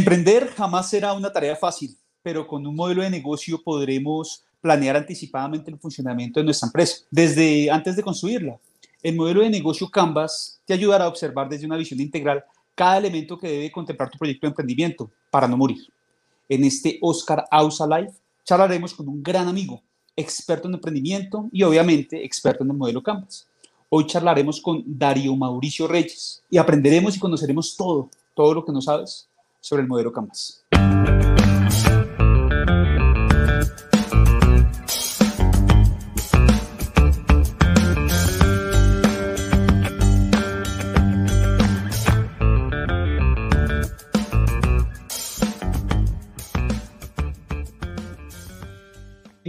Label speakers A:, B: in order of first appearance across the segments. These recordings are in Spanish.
A: Emprender jamás será una tarea fácil, pero con un modelo de negocio podremos planear anticipadamente el funcionamiento de nuestra empresa, desde antes de construirla. El modelo de negocio Canvas te ayudará a observar desde una visión integral cada elemento que debe contemplar tu proyecto de emprendimiento para no morir. En este Oscar Ausa Live charlaremos con un gran amigo, experto en emprendimiento y obviamente experto en el modelo Canvas. Hoy charlaremos con Darío Mauricio Reyes y aprenderemos y conoceremos todo, todo lo que no sabes sobre el modelo Canvas.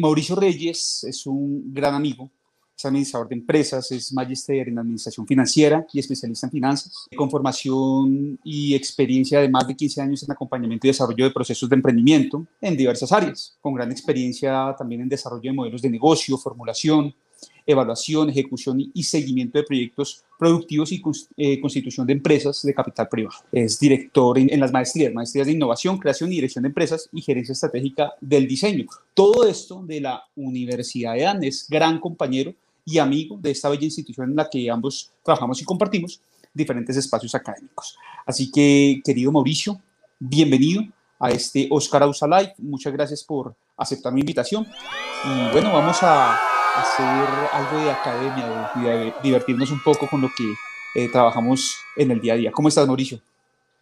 A: Mauricio Reyes es un gran amigo, es administrador de empresas, es magister en administración financiera y especialista en finanzas, con formación y experiencia de más de 15 años en acompañamiento y desarrollo de procesos de emprendimiento en diversas áreas, con gran experiencia también en desarrollo de modelos de negocio, formulación, evaluación, ejecución y seguimiento de proyectos productivos y eh, constitución de empresas de capital privado. Es director en, las maestrías, maestrías de innovación, creación y dirección de empresas y gerencia estratégica del diseño. Todo esto de la Universidad de Andes, gran compañero y amigo de esta bella institución en la que ambos trabajamos y compartimos diferentes espacios académicos. Así que, querido Mauricio, bienvenido a este Oscar Ausa Live. Muchas gracias por aceptar mi invitación. Y bueno, vamos a hacer algo de academia, de, divertirnos un poco con lo que eh, trabajamos en el día a día. ¿Cómo estás, Mauricio?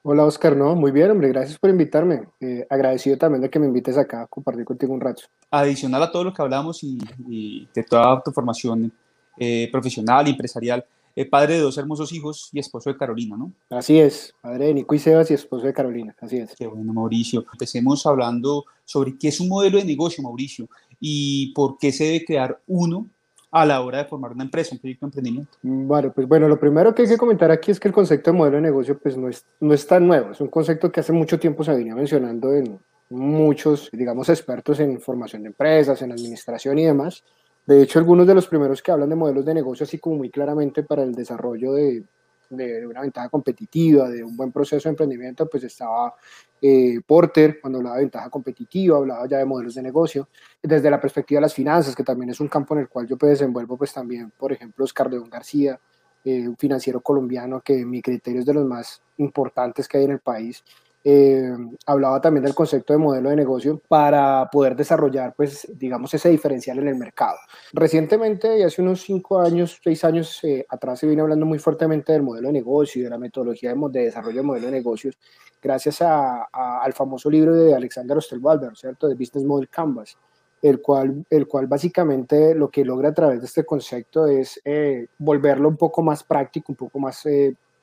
B: Hola, Oscar. No, muy bien, hombre. Gracias por invitarme. Eh, agradecido también de que me invites acá a compartir contigo un rato.
A: Adicional a todo lo que hablamos y, de toda tu formación eh, profesional y empresarial, padre de dos hermosos hijos y esposo de Carolina, ¿no?
B: Así es, padre de Nico y Sebas y esposo de Carolina, así es.
A: Qué bueno, Mauricio. Empecemos hablando sobre qué es un modelo de negocio, Mauricio y por qué se debe crear uno a la hora de formar una empresa, un proyecto de emprendimiento?
B: Bueno, pues bueno, lo primero que hay que comentar aquí es que el concepto de modelo de negocio pues no es, no es tan nuevo, es un concepto que hace mucho tiempo se venía mencionando en muchos, digamos, expertos en formación de empresas, en administración y demás. De hecho, algunos de los primeros que hablan de modelos de negocio así como muy claramente para el desarrollo de, de una ventaja competitiva, de un buen proceso de emprendimiento, pues estaba eh, Porter cuando hablaba de ventaja competitiva, hablaba ya de modelos de negocio, desde la perspectiva de las finanzas, que también es un campo en el cual yo pues desenvuelvo pues también, por ejemplo, Oscar León García, eh, un financiero colombiano que mi criterio es de los más importantes que hay en el país, eh, hablaba también del concepto de modelo de negocio para poder desarrollar, pues, digamos, ese diferencial en el mercado. Recientemente, hace unos cinco años, seis años eh, atrás, se viene hablando muy fuertemente del modelo de negocio y de la metodología de, desarrollo de modelo de negocios, gracias al famoso libro de Alexander Osterwalder, ¿cierto?, de Business Model Canvas, el cual, el cual básicamente lo que logra a través de este concepto es eh, volverlo un poco más práctico, un poco más,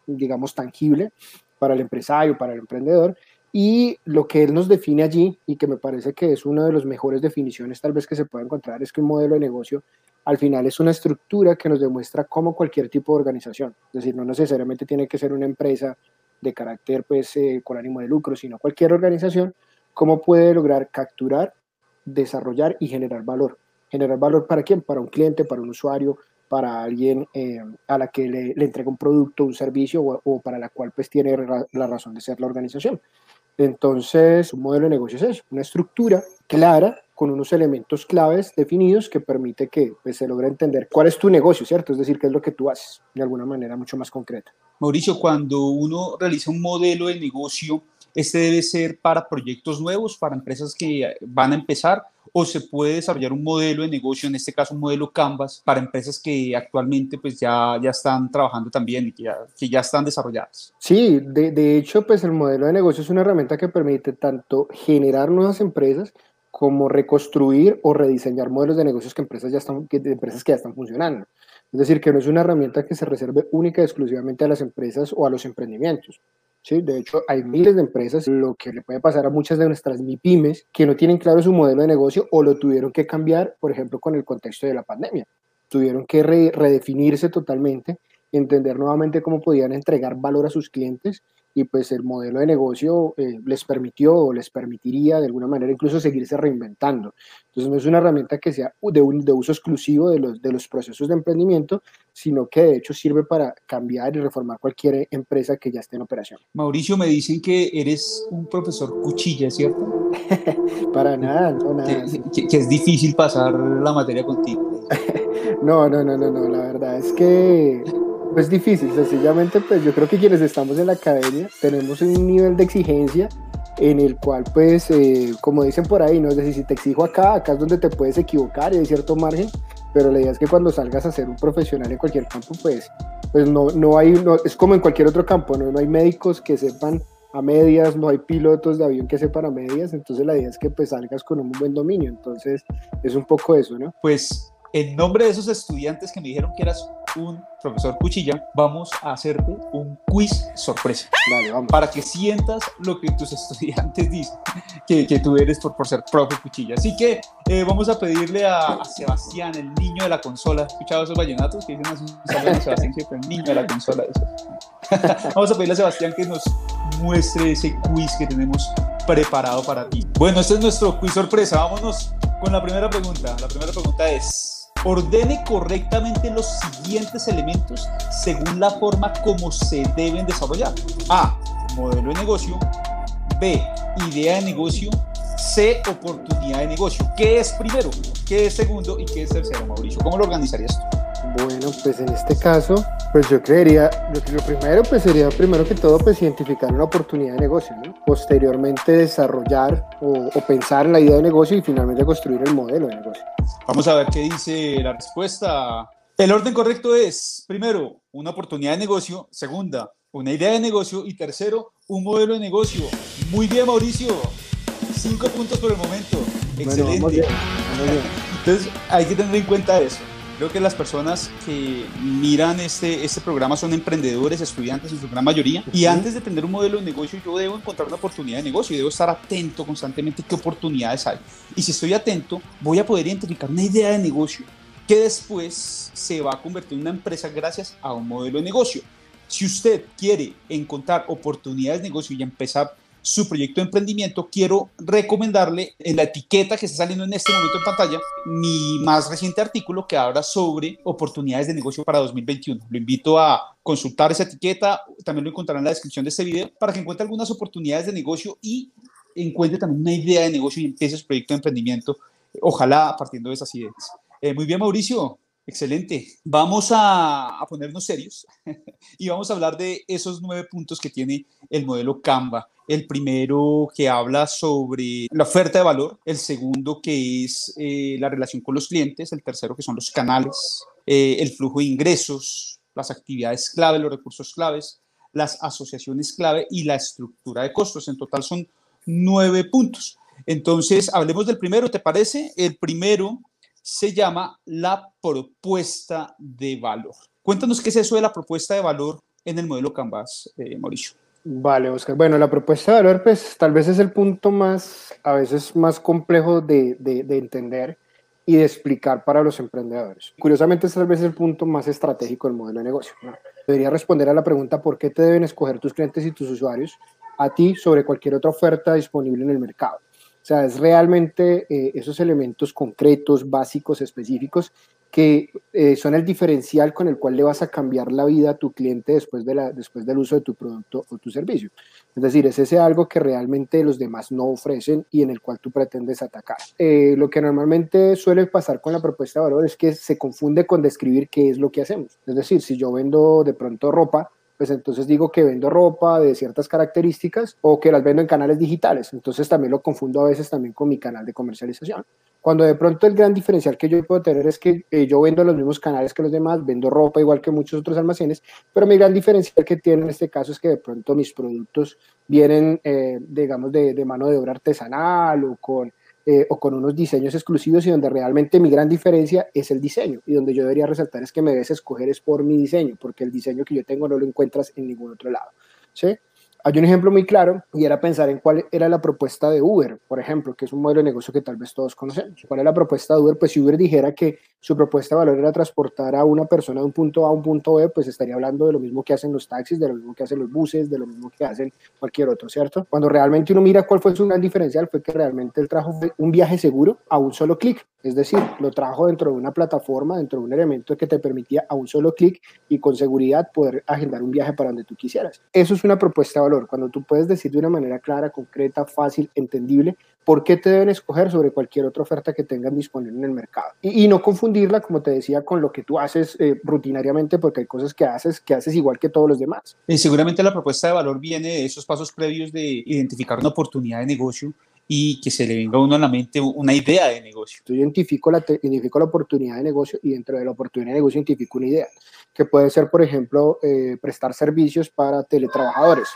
B: digamos, tangible para el empresario, para el emprendedor. Y lo que él nos define allí, y que me parece que es una de las mejores definiciones tal vez que se puede encontrar, es que un modelo de negocio al final es una estructura que nos demuestra cómo cualquier tipo de organización, es decir, no necesariamente tiene que ser una empresa de carácter pues eh, con ánimo de lucro, sino cualquier organización, cómo puede lograr capturar, desarrollar y generar valor. ¿Generar valor para quién? Para un cliente, para un usuario, para alguien eh, a la que le, entrega un producto, un servicio o, para la cual pues tiene la razón de ser la organización. Entonces, un modelo de negocio es una estructura clara con unos elementos claves definidos que permite que pues, se logre entender cuál es tu negocio, ¿cierto? Es decir, qué es lo que tú haces de alguna manera mucho más concreta.
A: Mauricio, cuando uno realiza un modelo de negocio, este debe ser para proyectos nuevos, para empresas que van a empezar o se puede desarrollar un modelo de negocio, en este caso un modelo Canvas, para empresas que actualmente pues ya, ya están trabajando también y que ya, que ya están desarrolladas.
B: Sí, de, de hecho pues el modelo de negocio es una herramienta que permite tanto generar nuevas empresas como reconstruir o rediseñar modelos de negocios que empresas ya están, que, de empresas que ya están funcionando. Es decir, que no es una herramienta que se reserve única y exclusivamente a las empresas o a los emprendimientos. ¿sí? De hecho, hay miles de empresas, lo que le puede pasar a muchas de nuestras MIPIMES, que no tienen claro su modelo de negocio o lo tuvieron que cambiar, por ejemplo, con el contexto de la pandemia. Tuvieron que redefinirse totalmente, entender nuevamente cómo podían entregar valor a sus clientes y pues el modelo de negocio eh, les permitió o les permitiría de alguna manera incluso seguirse reinventando. Entonces no es una herramienta que sea de, un, de uso exclusivo de los, de los procesos de emprendimiento, sino que de hecho sirve para cambiar y reformar cualquier empresa que ya esté en operación.
A: Mauricio, me dicen que eres un profesor cuchilla, ¿cierto?
B: para nada, no nada.
A: Que, que es difícil pasar la materia contigo.
B: no, no, no, no, no, la verdad es que es difícil, sencillamente pues yo creo que quienes estamos en la academia tenemos un nivel de exigencia en el cual pues eh, como dicen por ahí, no es decir, si te exijo acá, acá es donde te puedes equivocar y hay cierto margen, pero la idea es que cuando salgas a ser un profesional en cualquier campo pues, pues no, no hay, no, es como en cualquier otro campo, ¿no? no hay médicos que sepan a medias, no hay pilotos de avión que sepan a medias, entonces la idea es que pues salgas con un buen dominio, entonces es un poco eso, ¿no?
A: Pues en nombre de esos estudiantes que me dijeron que eras un profesor cuchilla, vamos a hacerte un quiz sorpresa.
B: Dale, vamos.
A: Para que sientas lo que tus estudiantes dicen que, que tú eres por, por ser profe cuchilla. Así que eh, vamos a pedirle a, a, Sebastián, el niño de la consola. ¿Has escuchado esos vallenatos que dicen así? Sebastián el niño de la consola. vamos a pedirle a Sebastián que nos muestre ese quiz que tenemos preparado para ti. Bueno, este es nuestro quiz sorpresa. Vámonos con la primera pregunta. La primera pregunta es ordene correctamente los siguientes elementos según la forma como se deben desarrollar. A. Modelo de negocio. B. Idea de negocio. C. Oportunidad de negocio. ¿Qué es primero? ¿Qué es segundo? ¿Y qué es tercero, Mauricio? ¿Cómo lo organizarías tú?
B: Bueno, pues en este caso, pues yo creería, lo, lo, primero pues sería primero que todo pues identificar una oportunidad de negocio, ¿no? Posteriormente desarrollar o, o, pensar en la idea de negocio y finalmente construir el modelo de negocio.
A: Vamos a ver qué dice la respuesta. El orden correcto es, primero, una oportunidad de negocio, segunda, una idea de negocio y tercero, un modelo de negocio. Muy bien, Mauricio. Cinco puntos por el momento. Excelente. Vamos bien, vamos bien. Entonces, hay que tener en cuenta eso. Creo que las personas que miran este, este programa son emprendedores, estudiantes en su gran mayoría. Y antes de tener un modelo de negocio, yo debo encontrar una oportunidad de negocio y debo estar atento constantemente qué oportunidades hay. Y si estoy atento, voy a poder identificar una idea de negocio que después se va a convertir en una empresa gracias a un modelo de negocio. Si usted quiere encontrar oportunidades de negocio y empezar su proyecto de emprendimiento, quiero recomendarle en la etiqueta que está saliendo en este momento en pantalla mi más reciente artículo que habla sobre oportunidades de negocio para 2021. Lo invito a consultar esa etiqueta, también lo encontrarán en la descripción de este video para que encuentre algunas oportunidades de negocio y encuentre también una idea de negocio y empiece su proyecto de emprendimiento, ojalá partiendo de esas ideas. Eh, muy bien, Mauricio. Excelente. Vamos a, a, ponernos serios y vamos a hablar de esos nueve puntos que tiene el modelo Canva. El primero que habla sobre la oferta de valor, el segundo que es eh, la relación con los clientes, el tercero que son los canales, eh, el flujo de ingresos, las actividades clave, los recursos claves, las asociaciones clave y la estructura de costos. En total son nueve puntos. Entonces, hablemos del primero, ¿te parece? El primero se llama la propuesta de valor. Cuéntanos qué es eso de la propuesta de valor en el modelo Canvas, eh, Mauricio.
B: Vale, Oscar. Bueno, la propuesta de valor, pues tal vez es el punto más, a veces más complejo de, de, de entender y de explicar para los emprendedores. Curiosamente, es tal vez el punto más estratégico del modelo de negocio. Debería responder a la pregunta por qué te deben escoger tus clientes y tus usuarios a ti sobre cualquier otra oferta disponible en el mercado. O sea, es realmente eh, esos elementos concretos, básicos, específicos, que eh, son el diferencial con el cual le vas a cambiar la vida a tu cliente después, de la, después del uso de tu producto o tu servicio. Es decir, es ese algo que realmente los demás no ofrecen y en el cual tú pretendes atacar. Eh, lo que normalmente suele pasar con la propuesta de valor es que se confunde con describir qué es lo que hacemos. Es decir, si yo vendo de pronto ropa, pues entonces digo que vendo ropa de ciertas características o que las vendo en canales digitales. Entonces también lo confundo a veces también con mi canal de comercialización. Cuando de pronto el gran diferencial que yo puedo tener es que eh, yo vendo los mismos canales que los demás, vendo ropa igual que muchos otros almacenes, pero mi gran diferencial que tiene en este caso es que de pronto mis productos vienen, eh, digamos, de, de mano de obra artesanal o con eh, o con unos diseños exclusivos y donde realmente mi gran diferencia es el diseño y donde yo debería resaltar es que me debes escoger es por mi diseño, porque el diseño que yo tengo no lo encuentras en ningún otro lado. ¿sí? Hay un ejemplo muy claro y era pensar en cuál era la propuesta de Uber, por ejemplo, que es un modelo de negocio que tal vez todos conocemos. ¿Cuál es la propuesta de Uber? Pues si Uber dijera que su propuesta de valor era transportar a una persona de un punto A a un punto B, pues estaría hablando de lo mismo que hacen los taxis, de lo mismo que hacen los buses, de lo mismo que hacen cualquier otro, ¿cierto? Cuando realmente uno mira cuál fue su gran diferencial, fue que realmente él trajo un viaje seguro a un solo clic. Es decir, lo trajo dentro de una plataforma, dentro de un elemento que te permitía a un solo clic y con seguridad poder agendar un viaje para donde tú quisieras. Eso es una propuesta de valor, cuando tú puedes decir de una manera clara, concreta, fácil, entendible, por qué te deben escoger sobre cualquier otra oferta que tengan disponible en el mercado. Y, no confundirla, como te decía, con lo que tú haces eh, rutinariamente, porque hay cosas que haces que haces igual que todos los demás.
A: Y seguramente la propuesta de valor viene de esos pasos previos de identificar una oportunidad de negocio y que se le venga a uno a la mente una idea de negocio.
B: Yo identifico la, identifico la oportunidad de negocio y dentro de la oportunidad de negocio identifico una idea, que puede ser, por ejemplo, eh, prestar servicios para teletrabajadores.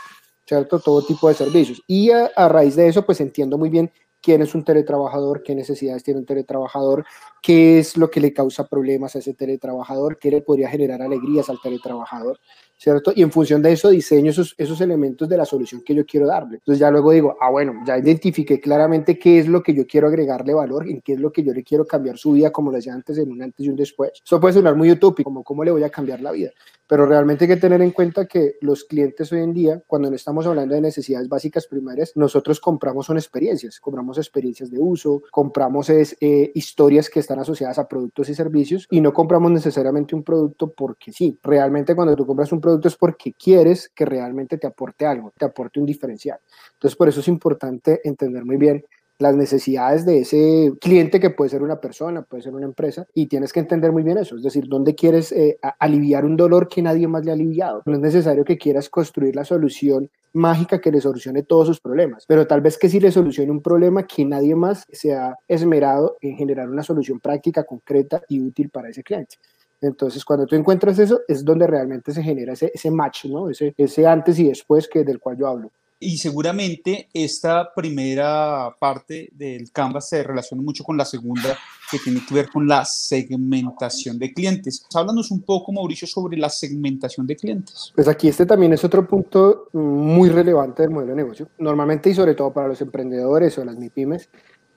B: ¿Cierto? Todo tipo de servicios. Y a, raíz de eso, pues entiendo muy bien quién es un teletrabajador, qué necesidades tiene un teletrabajador, qué es lo que le causa problemas a ese teletrabajador, qué le podría generar alegrías al teletrabajador. ¿cierto? Y en función de eso diseño esos, esos elementos de la solución que yo quiero darle. Entonces ya luego digo, ah, bueno, ya identifiqué claramente qué es lo que yo quiero agregarle valor, en qué es lo que yo le quiero cambiar su vida, como lo decía antes, en un antes y un después. Eso puede sonar muy utópico, como cómo le voy a cambiar la vida, pero realmente hay que tener en cuenta que los clientes hoy en día, cuando no estamos hablando de necesidades básicas primarias, nosotros compramos son experiencias, compramos experiencias de uso, compramos es, eh, historias que están asociadas a productos y servicios y no compramos necesariamente un producto porque sí. Realmente cuando tú compras un producto, es porque quieres que realmente te aporte algo, te aporte un diferencial. Entonces, por eso es importante entender muy bien las necesidades de ese cliente que puede ser una persona, puede ser una empresa, y tienes que entender muy bien eso, es decir, dónde quieres eh, aliviar un dolor que nadie más le ha aliviado. No es necesario que quieras construir la solución mágica que le solucione todos sus problemas, pero tal vez que sí le solucione un problema que nadie más se ha esmerado en generar una solución práctica, concreta y útil para ese cliente. Entonces, cuando tú encuentras eso, es donde realmente se genera ese, ese match, ¿no? Ese, ese antes y después que del cual yo hablo.
A: Y seguramente esta primera parte del Canvas se relaciona mucho con la segunda, que tiene que ver con la segmentación de clientes. Háblanos un poco, Mauricio, sobre la segmentación de clientes.
B: Pues aquí este también es otro punto muy relevante del modelo de negocio. Normalmente y sobre todo para los emprendedores o las MIPIMES,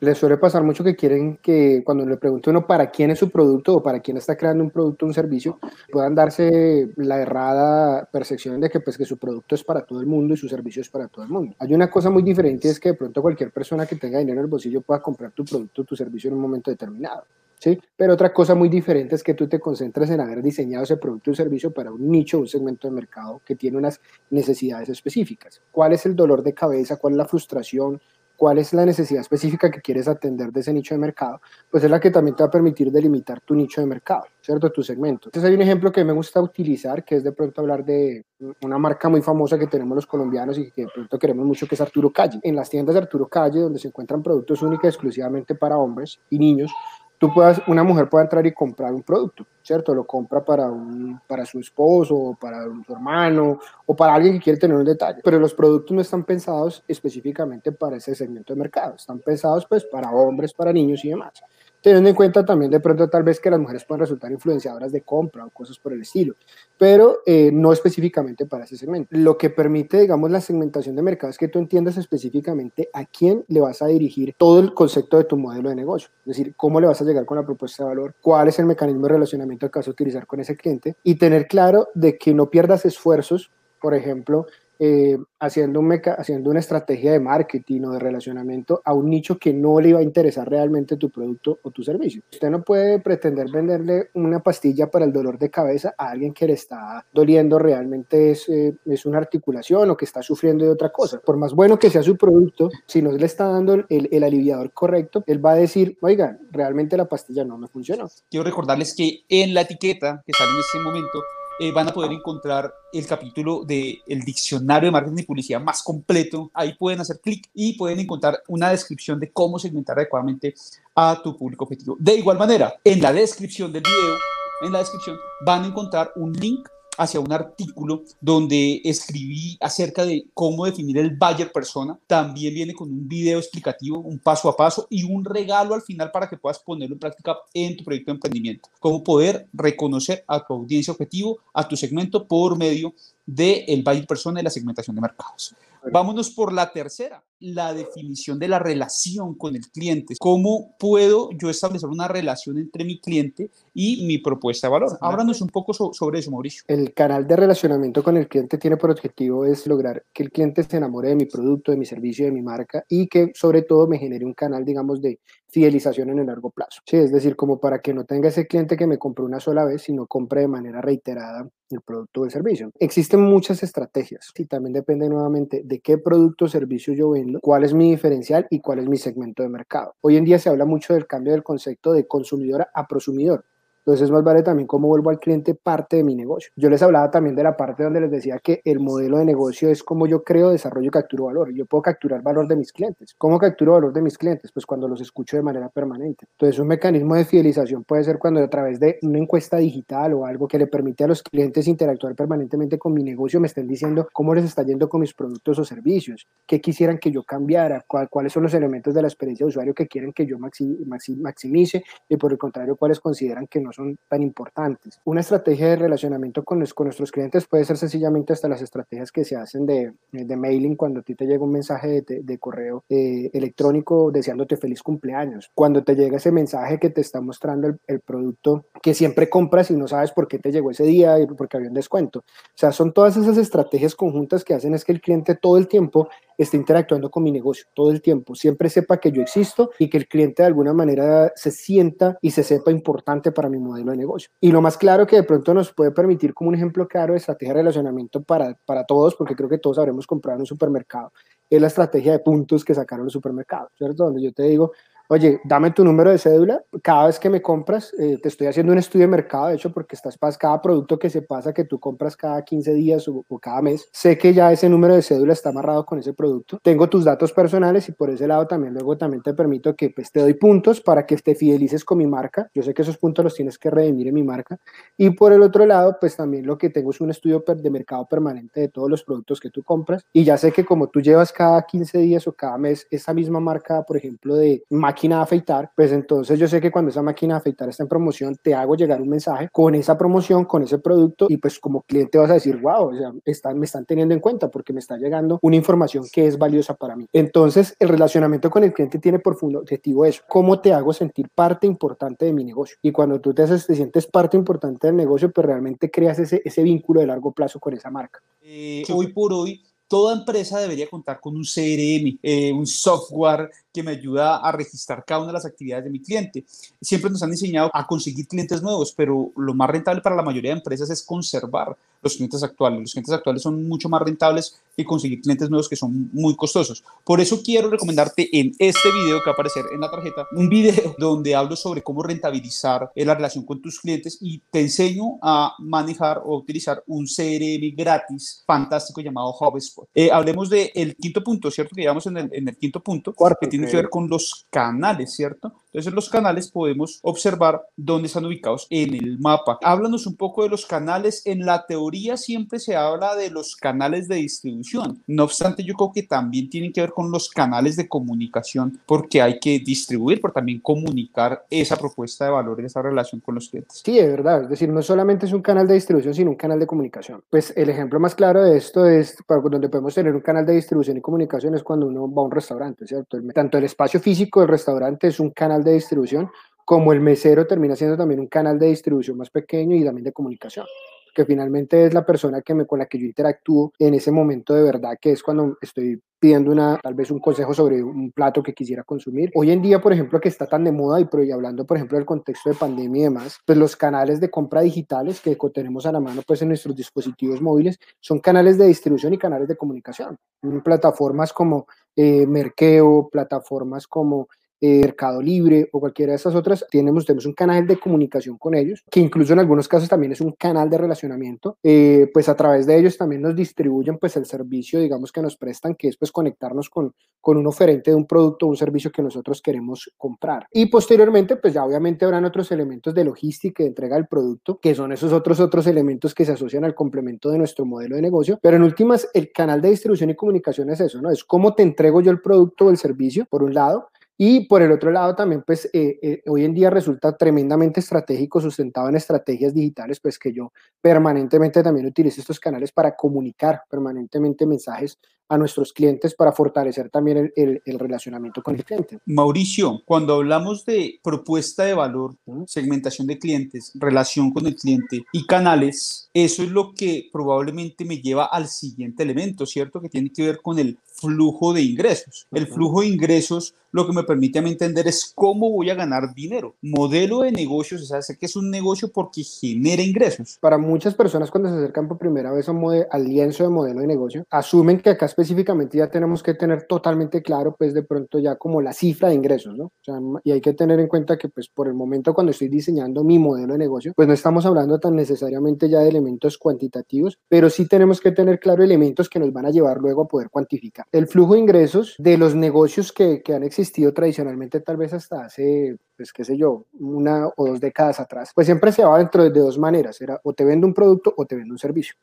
B: les suele pasar mucho que quieren que cuando le pregunte uno para quién es su producto o para quién está creando un producto o un servicio, puedan darse la errada percepción de que, pues, que su producto es para todo el mundo y su servicio es para todo el mundo. Hay una cosa muy diferente, es que de pronto cualquier persona que tenga dinero en el bolsillo pueda comprar tu producto o tu servicio en un momento determinado. ¿Sí? Pero otra cosa muy diferente es que tú te concentres en haber diseñado ese producto o servicio para un nicho, un segmento de mercado que tiene unas necesidades específicas. ¿Cuál es el dolor de cabeza? ¿Cuál es la frustración? Cuál es la necesidad específica que quieres atender de ese nicho de mercado, pues es la que también te va a permitir delimitar tu nicho de mercado, ¿cierto? Tu segmento. Entonces hay un ejemplo que me gusta utilizar, que es de pronto hablar de una marca muy famosa que tenemos los colombianos y que de pronto queremos mucho, que es Arturo Calle. En las tiendas de Arturo Calle, donde se encuentran productos únicos exclusivamente para hombres y niños, tú puedas, una mujer puede entrar y comprar un producto, ¿cierto? Lo compra para, un, para su esposo, para su hermano, o para alguien que quiere tener un detalle. Pero los productos no están pensados específicamente para ese segmento de mercado, están pensados pues para hombres, para niños y demás teniendo en cuenta también de pronto tal vez que las mujeres pueden resultar influenciadoras de compra o cosas por el estilo, pero eh, no específicamente para ese segmento. Lo que permite, digamos, la segmentación de mercado es que tú entiendas específicamente a quién le vas a dirigir todo el concepto de tu modelo de negocio, es decir, cómo le vas a llegar con la propuesta de valor, cuál es el mecanismo de relacionamiento que vas a utilizar con ese cliente y tener claro de que no pierdas esfuerzos, por ejemplo, eh, haciendo, un haciendo una estrategia de marketing o de relacionamiento a un nicho que no le iba a interesar realmente tu producto o tu servicio. Usted no puede pretender venderle una pastilla para el dolor de cabeza a alguien que le está doliendo realmente es, eh, es una articulación o que está sufriendo de otra cosa. Por más bueno que sea su producto, si no le está dando el, el aliviador correcto, él va a decir, oiga, realmente la pastilla no me funcionó.
A: Quiero recordarles que en la etiqueta que sale en este momento, eh, van a poder encontrar el capítulo del el diccionario de marketing y publicidad más completo. Ahí pueden hacer clic y pueden encontrar una descripción de cómo segmentar adecuadamente a tu público objetivo. De igual manera, en la descripción del video, en la descripción van a encontrar un link hacia un artículo donde escribí acerca de cómo definir el buyer persona. También viene con un video explicativo, un paso a paso y un regalo al final para que puedas ponerlo en práctica en tu proyecto de emprendimiento. Cómo poder reconocer a tu audiencia objetivo, a tu segmento por medio del el buyer persona y la segmentación de mercados. Vámonos por la tercera, la definición de la relación con el cliente. ¿Cómo puedo yo establecer una relación entre mi cliente y mi propuesta de valor? Háblanos un poco sobre eso, Mauricio.
B: El canal de relacionamiento con el cliente tiene por objetivo es lograr que el cliente se enamore de mi producto, de mi servicio, de mi marca y que sobre todo me genere un canal, digamos, de fidelización en el largo plazo. Sí, es decir, como para que no tenga ese cliente que me compre una sola vez, sino compre de manera reiterada el producto o el servicio. Muchas estrategias y también depende nuevamente de qué producto o servicio yo vendo, cuál es mi diferencial y cuál es mi segmento de mercado. Hoy en día se habla mucho del cambio del concepto de consumidor a prosumidor. Entonces más vale también cómo vuelvo al cliente parte de mi negocio. Yo les hablaba también de la parte donde les decía que el modelo de negocio es como yo creo, desarrollo y capturo valor. Yo puedo capturar valor de mis clientes. ¿Cómo capturo valor de mis clientes? Pues cuando los escucho de manera permanente. Entonces un mecanismo de fidelización puede ser cuando a través de una encuesta digital o algo que le permite a los clientes interactuar permanentemente con mi negocio me estén diciendo cómo les está yendo con mis productos o servicios, qué quisieran que yo cambiara, cuáles son los elementos de la experiencia de usuario que quieren que yo maximice y por el contrario cuáles consideran que no son tan importantes. Una estrategia de relacionamiento con, con nuestros clientes puede ser sencillamente hasta las estrategias que se hacen de, de mailing cuando a ti te llega un mensaje de, de correo eh, electrónico deseándote feliz cumpleaños. Cuando te llega ese mensaje que te está mostrando el, el, producto que siempre compras y no sabes por qué te llegó ese día y porque había un descuento. O sea, son todas esas estrategias conjuntas que hacen es que el cliente todo el tiempo esté interactuando con mi negocio todo el tiempo, siempre sepa que yo existo y que el cliente de alguna manera se sienta y se sepa importante para mi modelo de negocio. Y lo más claro que de pronto nos puede permitir como un ejemplo claro de estrategia de relacionamiento para, para todos, porque creo que todos habremos comprado en un supermercado, es la estrategia de puntos que sacaron los supermercados, ¿cierto? Donde yo te digo, oye, dame tu número de cédula, cada vez que me compras, eh, te estoy haciendo un estudio de mercado, de hecho, porque estás pas cada producto que se pasa que tú compras cada 15 días o, o, cada mes, sé que ya ese número de cédula está amarrado con ese producto, tengo tus datos personales y por ese lado también luego también te permito que pues te doy puntos para que te fidelices con mi marca, yo sé que esos puntos los tienes que redimir en mi marca. Y por el otro lado, pues también lo que tengo es un estudio de mercado permanente de todos los productos que tú compras. Y ya sé que como tú llevas cada 15 días o cada mes esa misma marca, por ejemplo, de máquina de afeitar, pues entonces yo sé que cuando esa máquina de afeitar está en promoción, te hago llegar un mensaje con esa promoción, con ese producto y pues como cliente vas a decir, wow, o sea, están, me están teniendo en cuenta porque me está llegando una información que es valiosa para mí. Entonces, el relacionamiento con el cliente tiene por objetivo eso, cómo te hago sentir parte importante de mi negocio. Y cuando tú te, haces, te sientes parte importante del negocio, pues realmente creas ese, ese vínculo de largo plazo con esa marca.
A: Eh, hoy por hoy, toda empresa debería contar con un CRM, eh, un software que me ayuda a registrar cada una de las actividades de mi cliente. Siempre nos han enseñado a conseguir clientes nuevos, pero lo más rentable para la mayoría de empresas es conservar los clientes actuales. Los clientes actuales son mucho más rentables que conseguir clientes nuevos que son muy costosos. Por eso quiero recomendarte en este video que va a aparecer en la tarjeta, un video donde hablo sobre cómo rentabilizar la relación con tus clientes y te enseño a manejar o utilizar un CRM gratis fantástico llamado HubSpot. Eh, hablemos del el quinto punto, ¿cierto? Que llevamos en el, en el quinto punto,
B: Cuarto,
A: que tiene que ver con los canales, ¿cierto? Entonces, en los canales podemos observar dónde están ubicados en el mapa. Háblanos un poco de los canales. En la teoría siempre se habla de los canales de distribución. No obstante, yo creo que también tienen que ver con los canales de comunicación porque hay que distribuir, pero también comunicar esa propuesta de valor y esa relación con los clientes.
B: Sí, de verdad. Es decir, no solamente es un canal de distribución, sino un canal de comunicación. Pues el ejemplo más claro de esto es para donde podemos tener un canal de distribución y comunicación es cuando uno va a un restaurante, ¿cierto? Tanto el espacio físico del restaurante es un canal de distribución, como el mesero termina siendo también un canal de distribución más pequeño y también de comunicación que finalmente es la persona que me, con la que yo interactúo en ese momento de verdad, que es cuando estoy pidiendo una, tal vez un consejo sobre un plato que quisiera consumir. Hoy en día, por ejemplo, que está tan de moda y, y hablando, por ejemplo, del contexto de pandemia y demás, pues los canales de compra digitales que tenemos a la mano pues en nuestros dispositivos móviles son canales de distribución y canales de comunicación. Plataformas como eh, Merkeo, plataformas como eh, Mercado Libre o cualquiera de esas otras, tenemos, tenemos un canal de comunicación con ellos, que incluso en algunos casos también es un canal de relacionamiento, eh, pues a través de ellos también nos distribuyen pues el servicio, digamos, que nos prestan, que es pues conectarnos con, con un oferente de un producto o un servicio que nosotros queremos comprar. Y posteriormente, pues ya obviamente habrán otros elementos de logística y de entrega del producto, que son esos otros otros elementos que se asocian al complemento de nuestro modelo de negocio, pero en últimas, el canal de distribución y comunicación es eso, ¿no? Es cómo te entrego yo el producto o el servicio, por un lado, Y por el otro lado también, pues eh, eh, hoy en día resulta tremendamente estratégico, sustentado en estrategias digitales, pues que yo permanentemente también utilizo estos canales para comunicar permanentemente mensajes a nuestros clientes para fortalecer también el, el, relacionamiento con el cliente.
A: Mauricio, cuando hablamos de propuesta de valor, segmentación de clientes, relación con el cliente y canales, eso es lo que probablemente me lleva al siguiente elemento, ¿cierto? Que tiene que ver con el flujo de ingresos. El flujo de ingresos lo que me permite a mí entender es cómo voy a ganar dinero. Modelo de negocios, o sea, sé que es un negocio porque genera ingresos.
B: Para muchas personas cuando se acercan por primera vez al lienzo de modelo de negocio, asumen que acá específicamente ya tenemos que tener totalmente claro, pues de pronto ya como la cifra de ingresos, ¿no? O sea, y hay que tener en cuenta que pues por el momento cuando estoy diseñando mi modelo de negocio, pues no estamos hablando tan necesariamente ya de elementos cuantitativos, pero sí tenemos que tener claro elementos que nos van a llevar luego a poder cuantificar. El flujo de ingresos de los negocios que, que han existido tradicionalmente tal vez hasta hace, pues qué sé yo, una o dos décadas atrás, pues siempre se daba dentro de dos maneras, era o te vendo un producto o te vendo un servicio,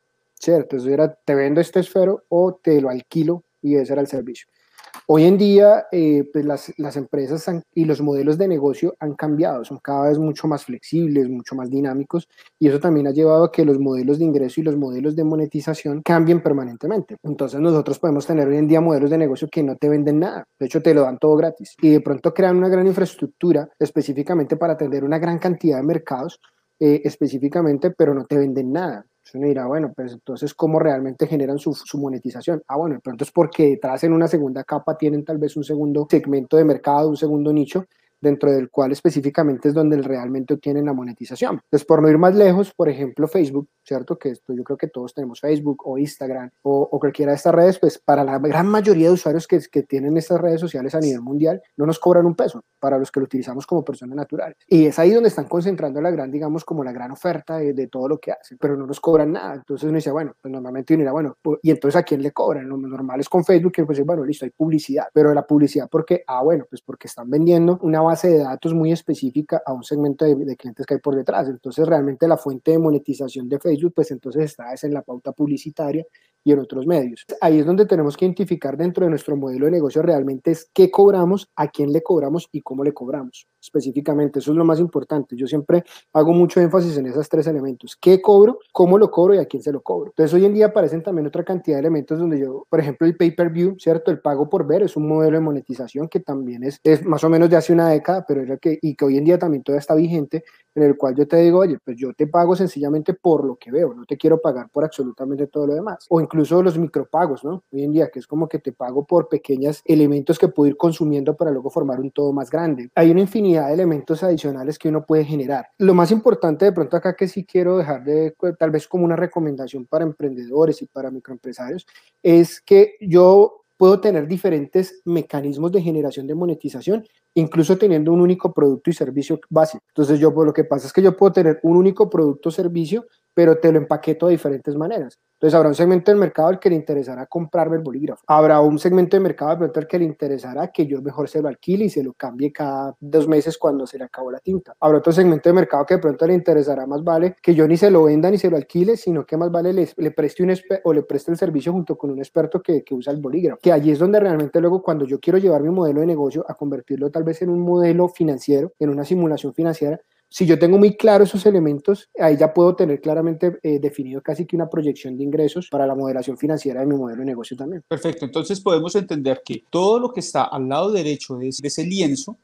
B: ¿cierto? Entonces era te vendo este esfero o te lo alquilo y ese era el servicio. Hoy en día, eh, pues las, las empresas y los modelos de negocio han cambiado, son cada vez mucho más flexibles, mucho más dinámicos, y eso también ha llevado a que los modelos de ingreso y los modelos de monetización cambien permanentemente. Entonces nosotros podemos tener hoy en día modelos de negocio que no te venden nada, de hecho te lo dan todo gratis, y de pronto crean una gran infraestructura específicamente para atender una gran cantidad de mercados eh, específicamente, pero no te venden nada. Uno dirá, bueno, pues entonces, ¿cómo realmente generan su, su, monetización? Ah, bueno, de pronto es porque detrás en una segunda capa tienen tal vez un segundo segmento de mercado, un segundo nicho, dentro del cual específicamente es donde realmente obtienen la monetización. Entonces, por no ir más lejos, por ejemplo, Facebook, ¿cierto? Que esto yo creo que todos tenemos Facebook o Instagram o, o cualquiera de estas redes, pues para la gran mayoría de usuarios que, que, tienen estas redes sociales a nivel mundial, no nos cobran un peso para los que lo utilizamos como personas naturales. Y es ahí donde están concentrando la gran, digamos, como la gran oferta de, de todo lo que hacen, pero no nos cobran nada. Entonces uno dice, bueno, pues normalmente uno dirá, bueno, pues, ¿y entonces a quién le cobran? Lo normal es con Facebook, que pues bueno, listo, hay publicidad, pero la publicidad, porque, ah, bueno, pues porque están vendiendo una base de datos muy específica a un segmento de, clientes que hay por detrás. Entonces, realmente la fuente de monetización de Facebook, pues entonces está es en la pauta publicitaria y en otros medios. Ahí es donde tenemos que identificar dentro de nuestro modelo de negocio realmente es qué cobramos, a quién le cobramos y cómo le cobramos específicamente. Eso es lo más importante. Yo siempre hago mucho énfasis en esos tres elementos. ¿Qué cobro? ¿Cómo lo cobro? ¿Y a quién se lo cobro? Entonces hoy en día aparecen también otra cantidad de elementos donde yo, por ejemplo, el pay-per-view, ¿cierto? El pago por ver es un modelo de monetización que también es, es más o menos de hace una década, pero era que, y que hoy en día también todavía está vigente, en el cual yo te digo, oye, pues yo te pago sencillamente por lo que veo, no te quiero pagar por absolutamente todo lo demás. O incluso los micropagos, ¿no? Hoy en día, que es como que te pago por pequeños elementos que puedo ir consumiendo para luego formar un todo más grande. Hay una infinidad de elementos adicionales que uno puede generar. Lo más importante de pronto acá que sí quiero dejar de, tal vez como una recomendación para emprendedores y para microempresarios, es que yo puedo tener diferentes mecanismos de generación de monetización, incluso teniendo un único producto y servicio básico. Entonces, yo pues, lo que pasa es que yo puedo tener un único producto o servicio pero te lo empaqueto de diferentes maneras. Entonces habrá un segmento del mercado al que le interesará comprarme el bolígrafo. Habrá un segmento de mercado al que le interesará que yo mejor se lo alquile y se lo cambie cada dos meses cuando se le acabó la tinta. Habrá otro segmento de mercado que de pronto le interesará más vale que yo ni se lo venda ni se lo alquile, sino que más vale le, le preste un o le preste el servicio junto con un experto que, que usa el bolígrafo. Que allí es donde realmente luego cuando yo quiero llevar mi modelo de negocio a convertirlo tal vez en un modelo financiero, en una simulación financiera, si yo tengo muy claro esos elementos, ahí ya puedo tener claramente eh, definido casi que una proyección de ingresos para la moderación financiera de mi modelo de negocio también.
A: Perfecto, entonces podemos entender que todo lo que está al lado derecho de ese lienzo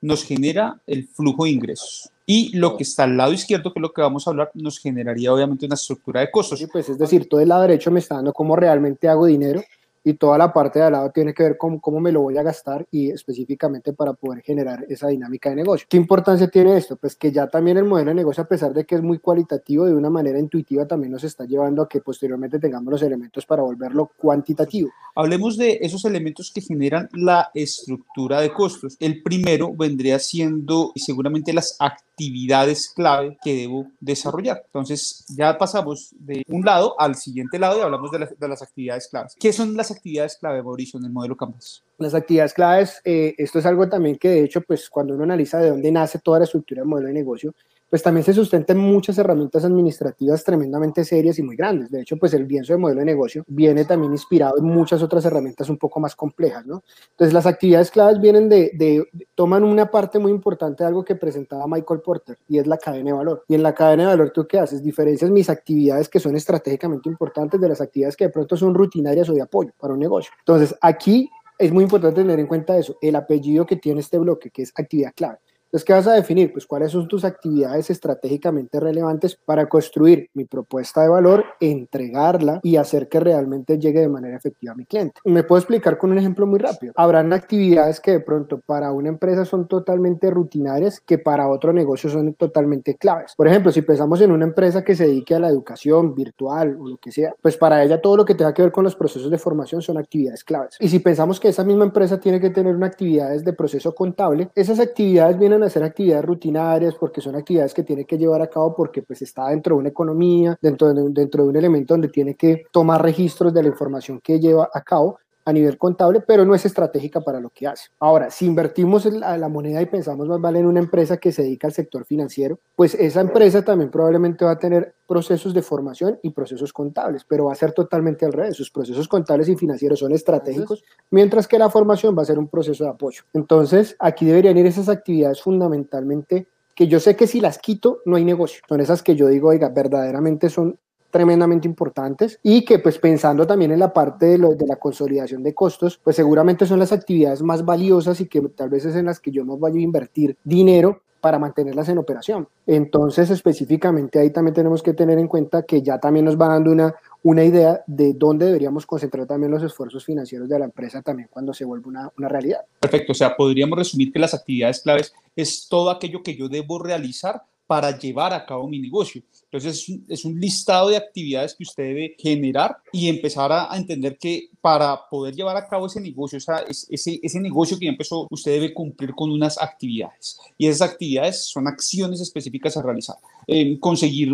A: nos genera el flujo de ingresos. Y lo que está al lado izquierdo, que es lo que vamos a hablar, nos generaría obviamente una estructura de costos.
B: Sí, pues es decir, todo el lado derecho me está dando cómo realmente hago dinero y toda la parte de al lado tiene que ver con cómo me lo voy a gastar y específicamente para poder generar esa dinámica de negocio. ¿Qué importancia tiene esto? Pues que ya también el modelo de negocio, a pesar de que es muy cualitativo, de una manera intuitiva también nos está llevando a que posteriormente tengamos los elementos para volverlo cuantitativo.
A: Hablemos de esos elementos que generan la estructura de costos. El primero vendría siendo seguramente las actividades clave que debo desarrollar. Entonces ya pasamos de un lado al siguiente lado y hablamos de, las, de las actividades claves. ¿Qué son las actividades clave, Mauricio, en el modelo Canvas?
B: Las actividades claves, eh, esto es algo también que de hecho, pues cuando uno analiza de dónde nace toda la estructura del modelo de negocio, pues también se sustenta en muchas herramientas administrativas tremendamente serias y muy grandes. De hecho, pues el lienzo de modelo de negocio viene también inspirado en muchas otras herramientas un poco más complejas, ¿no? Entonces, las actividades claves vienen de, de, toman una parte muy importante de algo que presentaba Michael Porter y es la cadena de valor. Y en la cadena de valor, ¿tú qué haces? Diferencias mis actividades que son estratégicamente importantes de las actividades que de pronto son rutinarias o de apoyo para un negocio. Entonces, aquí es muy importante tener en cuenta eso, el apellido que tiene este bloque, que es actividad clave. Entonces, ¿qué vas a definir? Pues cuáles son tus actividades estratégicamente relevantes para construir mi propuesta de valor, entregarla y hacer que realmente llegue de manera efectiva a mi cliente. Me puedo explicar con un ejemplo muy rápido. Habrán actividades que de pronto para una empresa son totalmente rutinarias que para otro negocio son totalmente claves. Por ejemplo, si pensamos en una empresa que se dedique a la educación virtual o lo que sea, pues para ella todo lo que tenga que ver con los procesos de formación son actividades claves. Y si pensamos que esa misma empresa tiene que tener una actividades de proceso contable, esas actividades vienen hacer actividades rutinarias porque son actividades que tiene que llevar a cabo porque pues está dentro de una economía, dentro de, dentro de un elemento donde tiene que tomar registros de la información que lleva a cabo a nivel contable, pero no es estratégica para lo que hace. Ahora, si invertimos en la, la, moneda y pensamos más vale en una empresa que se dedica al sector financiero, pues esa empresa también probablemente va a tener procesos de formación y procesos contables, pero va a ser totalmente al revés. Sus procesos contables y financieros son estratégicos, mientras que la formación va a ser un proceso de apoyo. Entonces, aquí deberían ir esas actividades fundamentalmente que yo sé que si las quito no hay negocio. Son esas que yo digo, oiga, verdaderamente son tremendamente importantes y que pues pensando también en la parte de, la consolidación de costos, pues seguramente son las actividades más valiosas y que tal vez es en las que yo no vaya a invertir dinero para mantenerlas en operación. Entonces, específicamente ahí también tenemos que tener en cuenta que ya también nos va dando una, una idea de dónde deberíamos concentrar también los esfuerzos financieros de la empresa también cuando se vuelve una, una realidad.
A: Perfecto, o sea, podríamos resumir que las actividades claves es todo aquello que yo debo realizar para llevar a cabo mi negocio. Entonces es un, listado de actividades que usted debe generar y empezar a, entender que para poder llevar a cabo ese negocio, esa, ese, ese negocio que ya empezó, usted debe cumplir con unas actividades. Y esas actividades son acciones específicas a realizar. Eh, conseguir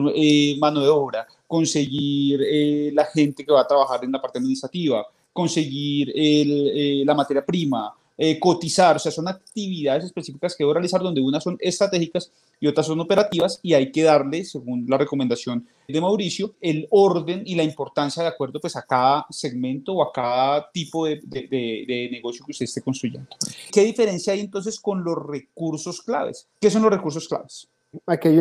A: mano de obra, conseguir eh, la gente que va a trabajar en la parte administrativa, conseguir eh, la materia prima, eh, cotizar, o sea, son actividades específicas que debo realizar donde unas son estratégicas y otras son operativas y hay que darle, según la recomendación de Mauricio, el orden y la importancia de acuerdo pues, a cada segmento o a cada tipo de, negocio que usted esté construyendo. ¿Qué diferencia hay entonces con los recursos claves? ¿Qué son los recursos claves?
B: Aquí hay,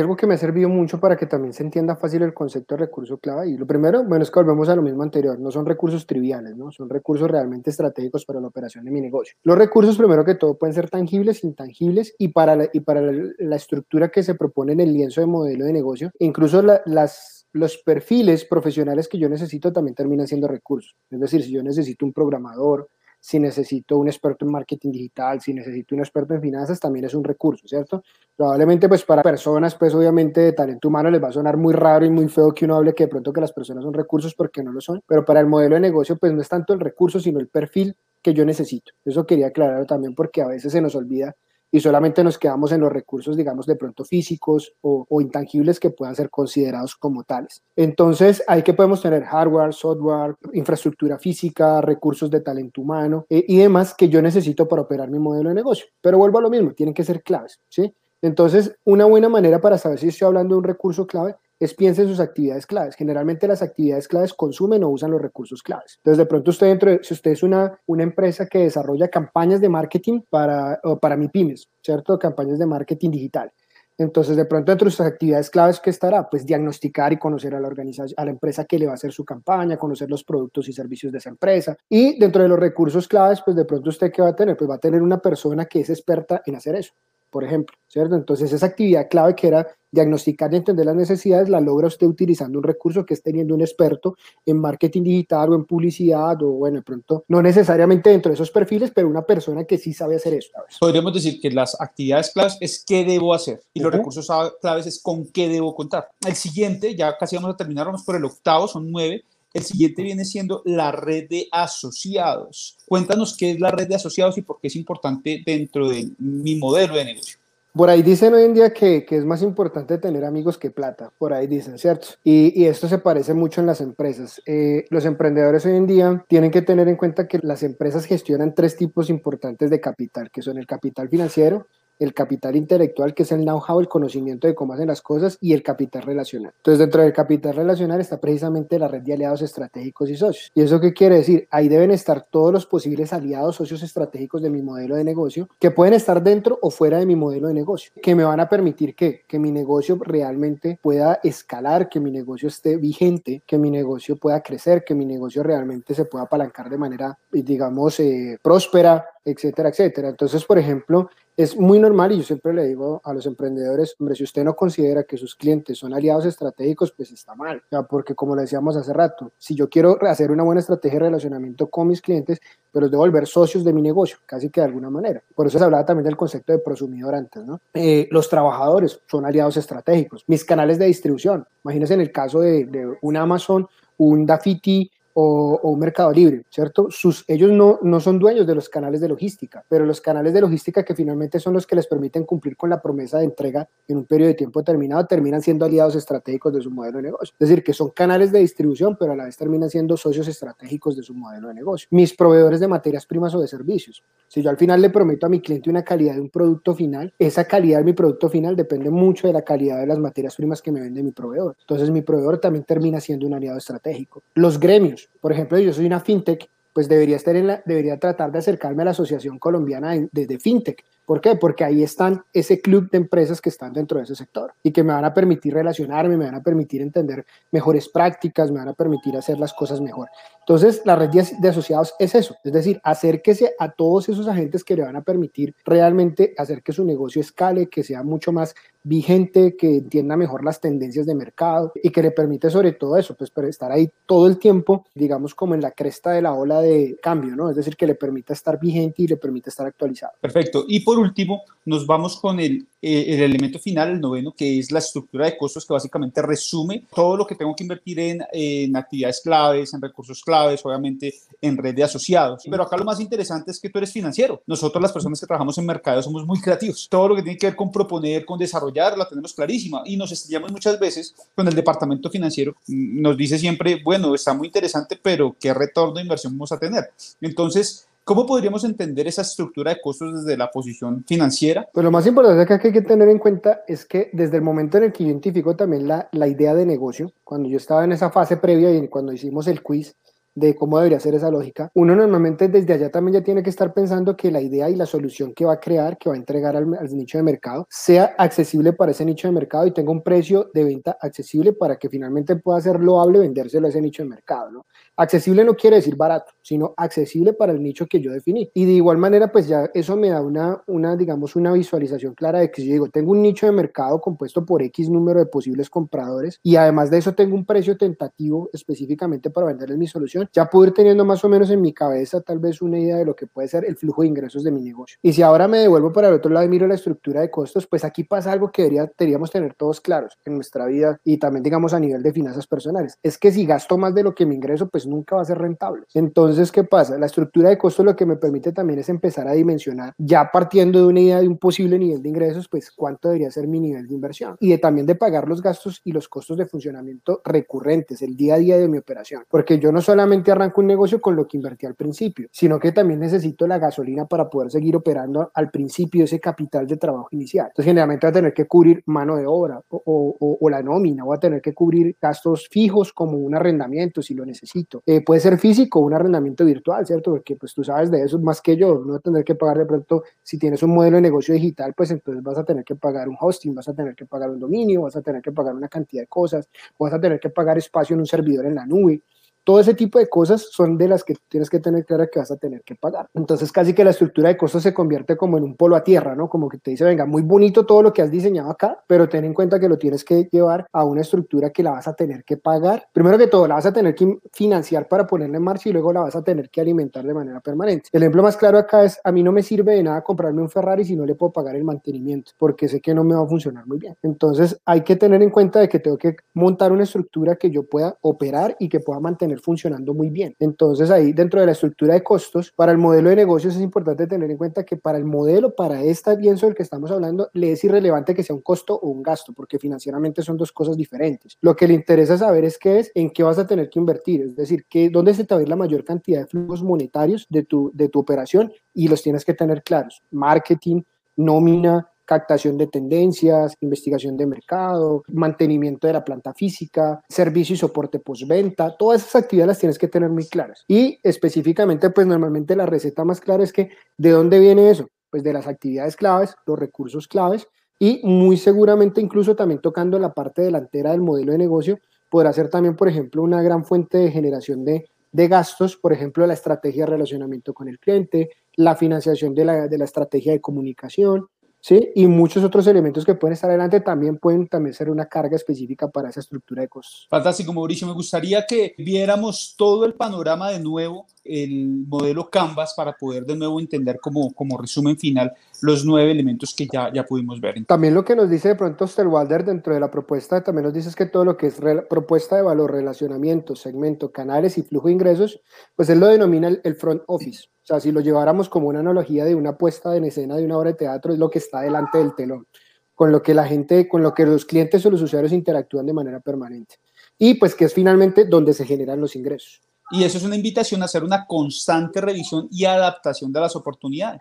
B: algo que me ha servido mucho para que también se entienda fácil el concepto de recurso clave. Y lo primero, bueno, es que volvemos a lo mismo anterior. No son recursos triviales, ¿no? Son recursos realmente estratégicos para la operación de mi negocio. Los recursos, primero que todo, pueden ser tangibles, intangibles y para la, y para la, estructura que se propone en el lienzo de modelo de negocio. Incluso la, las, los perfiles profesionales que yo necesito también terminan siendo recursos. Es decir, si yo necesito un programador, si necesito un experto en marketing digital, si necesito un experto en finanzas, también es un recurso, ¿cierto? Probablemente pues para personas pues obviamente de talento humano les va a sonar muy raro y muy feo que uno hable que de pronto que las personas son recursos porque no lo son, pero para el modelo de negocio pues no es tanto el recurso sino el perfil que yo necesito. Eso quería aclararlo también porque a veces se nos olvida y solamente nos quedamos en los recursos, digamos, de pronto físicos o, intangibles que puedan ser considerados como tales. Entonces, ahí que podemos tener hardware, software, infraestructura física, recursos de talento humano eh, y demás que yo necesito para operar mi modelo de negocio. Pero vuelvo a lo mismo, tienen que ser claves, ¿sí? Entonces, una buena manera para saber si estoy hablando de un recurso clave es piense en sus actividades claves. Generalmente las actividades claves consumen o usan los recursos claves. Entonces, de pronto usted dentro, de, si usted es una, una empresa que desarrolla campañas de marketing para, o para mi pymes, ¿cierto? Campañas de marketing digital. Entonces, de pronto, entre sus actividades claves, ¿qué estará? Pues diagnosticar y conocer a la organización, a la empresa que le va a hacer su campaña, conocer los productos y servicios de esa empresa. Y dentro de los recursos claves, pues de pronto usted, ¿qué va a tener? Pues va a tener una persona que es experta en hacer eso por ejemplo, ¿cierto? Entonces esa actividad clave que era diagnosticar y entender las necesidades la logra usted utilizando un recurso que es teniendo un experto en marketing digital o en publicidad o bueno, de pronto no necesariamente dentro de esos perfiles, pero una persona que sí sabe hacer eso.
A: Podríamos decir que las actividades claves es qué debo hacer y uh -huh. los recursos claves es con qué debo contar. El siguiente, ya casi vamos a terminar, vamos por el octavo, son nueve, el siguiente viene siendo la red de asociados. Cuéntanos qué es la red de asociados y por qué es importante dentro de mi modelo de negocio.
B: Por ahí dicen hoy en día que, que, es más importante tener amigos que plata, por ahí dicen, ¿cierto? Y, y esto se parece mucho en las empresas. Eh, los emprendedores hoy en día tienen que tener en cuenta que las empresas gestionan tres tipos importantes de capital, que son el capital financiero, el capital intelectual, que es el know-how, el conocimiento de cómo hacen las cosas, y el capital relacional. Entonces, dentro del capital relacional está precisamente la red de aliados estratégicos y socios. ¿Y eso qué quiere decir? Ahí deben estar todos los posibles aliados, socios estratégicos de mi modelo de negocio, que pueden estar dentro o fuera de mi modelo de negocio, que me van a permitir que, que mi negocio realmente pueda escalar, que mi negocio esté vigente, que mi negocio pueda crecer, que mi negocio realmente se pueda apalancar de manera, digamos, eh, próspera, etcétera, etcétera. Entonces, por ejemplo, es muy normal y yo siempre le digo a los emprendedores, hombre, si usted no considera que sus clientes son aliados estratégicos, pues está mal. porque como le decíamos hace rato, si yo quiero hacer una buena estrategia de relacionamiento con mis clientes, pero pues los debo volver socios de mi negocio, casi que de alguna manera. Por eso se hablaba también del concepto de prosumidor antes, ¿no? Eh, los trabajadores son aliados estratégicos. Mis canales de distribución, imagínense en el caso de, de un Amazon, un Dafiti, o, un Mercado Libre, ¿cierto? Ellos no, no son dueños de los canales de logística, pero los canales de logística que finalmente son los que les permiten cumplir con la promesa de entrega en un periodo de tiempo determinado, terminan siendo aliados estratégicos de su modelo de negocio. Es decir, que son canales de distribución, pero a la vez terminan siendo socios estratégicos de su modelo de negocio. Mis proveedores de materias primas o de servicios. Si yo al final le prometo a mi cliente una calidad de un producto final, esa calidad de mi producto final depende mucho de la calidad de las materias primas que me vende mi proveedor. Entonces mi proveedor también termina siendo un aliado estratégico. Los gremios por ejemplo, yo soy una fintech, pues debería, estar en la, debería tratar de acercarme a la Asociación Colombiana de, de, Fintech. ¿Por qué? Porque ahí están ese club de empresas que están dentro de ese sector y que me van a permitir relacionarme, me van a permitir entender mejores prácticas, me van a permitir hacer las cosas mejor. Entonces, la red de asociados es eso, es decir, acérquese a todos esos agentes que le van a permitir realmente hacer que su negocio escale, que sea mucho más vigente, que entienda mejor las tendencias de mercado y que le permite sobre todo eso, pues estar ahí todo el tiempo, digamos como en la cresta de la ola de cambio, ¿no? Es decir, que le permita estar vigente y le permite estar actualizado.
A: Perfecto. Y por último, nos vamos con el, eh, el elemento final, el noveno, que es la estructura de costos que básicamente resume todo lo que tengo que invertir en, en actividades claves, en recursos claves, obviamente en red de asociados. Pero acá lo más interesante es que tú eres financiero. Nosotros las personas que trabajamos en mercado somos muy creativos. Todo lo que tiene que ver con proponer, con desarrollar, la tenemos clarísima y nos estrellamos muchas veces con el departamento financiero. Nos dice siempre, bueno, está muy interesante, pero ¿qué retorno de inversión vamos a tener? Entonces, ¿Cómo podríamos entender esa estructura de costos desde la posición financiera?
B: Pues lo más importante que hay que tener en cuenta es que desde el momento en el que yo identifico también la, la idea de negocio, cuando yo estaba en esa fase previa y cuando hicimos el quiz, de cómo debería ser esa lógica, uno normalmente desde allá también ya tiene que estar pensando que la idea y la solución que va a crear, que va a entregar al, nicho de mercado, sea accesible para ese nicho de mercado y tenga un precio de venta accesible para que finalmente pueda ser loable vendérselo a ese nicho de mercado. ¿no? Accesible no quiere decir barato, sino accesible para el nicho que yo definí. Y de igual manera, pues ya eso me da una, una digamos, una visualización clara de que si yo digo, tengo un nicho de mercado compuesto por X número de posibles compradores y además de eso tengo un precio tentativo específicamente para venderles mi solución, ya puedo ir teniendo más o menos en mi cabeza tal vez una idea de lo que puede ser el flujo de ingresos de mi negocio. Y si ahora me devuelvo para el otro lado y miro la estructura de costos, pues aquí pasa algo que debería, deberíamos tener todos claros en nuestra vida y también digamos a nivel de finanzas personales. Es que si gasto más de lo que me ingreso, pues nunca va a ser rentable. Entonces, ¿qué pasa? La estructura de costos lo que me permite también es empezar a dimensionar, ya partiendo de una idea de un posible nivel de ingresos, pues cuánto debería ser mi nivel de inversión y también de pagar los gastos y los costos de funcionamiento recurrentes, el día a día de mi operación. Porque yo no solamente arranco un negocio con lo que invertí al principio, sino que también necesito la gasolina para poder seguir operando al principio ese capital de trabajo inicial. Entonces, generalmente voy a tener que cubrir mano de obra o, o, la nómina, voy a tener que cubrir gastos fijos como un arrendamiento si lo necesito. Eh, puede ser físico o un arrendamiento virtual, ¿cierto? Porque pues tú sabes de eso más que yo, no voy a tener que pagar de pronto, si tienes un modelo de negocio digital, pues entonces vas a tener que pagar un hosting, vas a tener que pagar un dominio, vas a tener que pagar una cantidad de cosas, vas a tener que pagar espacio en un servidor en la nube. Todo ese tipo de cosas son de las que tienes que tener clara que vas a tener que pagar. Entonces casi que la estructura de costos se convierte como en un polo a tierra, ¿no? Como que te dice, venga, muy bonito todo lo que has diseñado acá, pero ten en cuenta que lo tienes que llevar a una estructura que la vas a tener que pagar. Primero que todo, la vas a tener que financiar para ponerla en marcha y luego la vas a tener que alimentar de manera permanente. El ejemplo más claro acá es, a mí no me sirve de nada comprarme un Ferrari si no le puedo pagar el mantenimiento, porque sé que no me va a funcionar muy bien. Entonces hay que tener en cuenta de que tengo que montar una estructura que yo pueda operar y que pueda mantener funcionando muy bien. Entonces ahí dentro de la estructura de costos, para el modelo de negocios es importante tener en cuenta que para el modelo, para este lienzo del que estamos hablando, le es irrelevante que sea un costo o un gasto, porque financieramente son dos cosas diferentes. Lo que le interesa saber es qué es, en qué vas a tener que invertir, es decir, que, dónde se te va a ir la mayor cantidad de flujos monetarios de tu, de tu operación y los tienes que tener claros. Marketing, nómina, captación de tendencias, investigación de mercado, mantenimiento de la planta física, servicio y soporte postventa, todas esas actividades las tienes que tener muy claras. Y específicamente, pues normalmente la receta más clara es que ¿de dónde viene eso? Pues de las actividades claves, los recursos claves y muy seguramente incluso también tocando la parte delantera del modelo de negocio, podrá ser también, por ejemplo, una gran fuente de generación de, de gastos, por ejemplo, la estrategia de relacionamiento con el cliente, la financiación de la, de la estrategia de comunicación, ¿sí? Y muchos otros elementos que pueden estar adelante también pueden también ser una carga específica para esa estructura de costos.
A: Fantástico, Mauricio. Me gustaría que viéramos todo el panorama de nuevo, el modelo Canvas, para poder de nuevo entender como, como resumen final los nueve elementos que ya, ya pudimos ver.
B: También lo que nos dice de pronto Osterwalder dentro de la propuesta, también nos dice es que todo lo que es propuesta de valor, relacionamiento, segmento, canales y flujo de ingresos, pues él lo denomina el front office. Sea, si lo lleváramos como una analogía de una puesta en escena de una obra de teatro, es lo que está delante del telón, con lo que la gente, con lo que los clientes o los usuarios interactúan de manera permanente. Y pues que es finalmente donde se generan los ingresos.
A: Y eso es una invitación a hacer una constante revisión y adaptación de las oportunidades.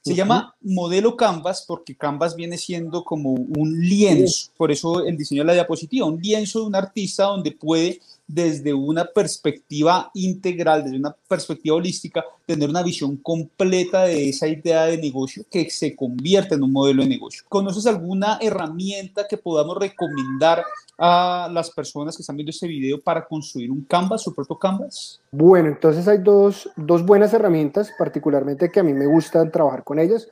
A: Se llama modelo Canvas porque Canvas viene siendo como un lienzo, por eso el diseño de la diapositiva, un lienzo de un artista donde puede desde una perspectiva integral, desde una perspectiva holística, tener una visión completa de esa idea de negocio que se convierte en un modelo de negocio. ¿Conoces alguna herramienta que podamos recomendar a las personas que están viendo este video para construir un Canvas, su propio Canvas?
B: Bueno, entonces hay dos, dos buenas herramientas, particularmente que a mí me gusta trabajar con ellas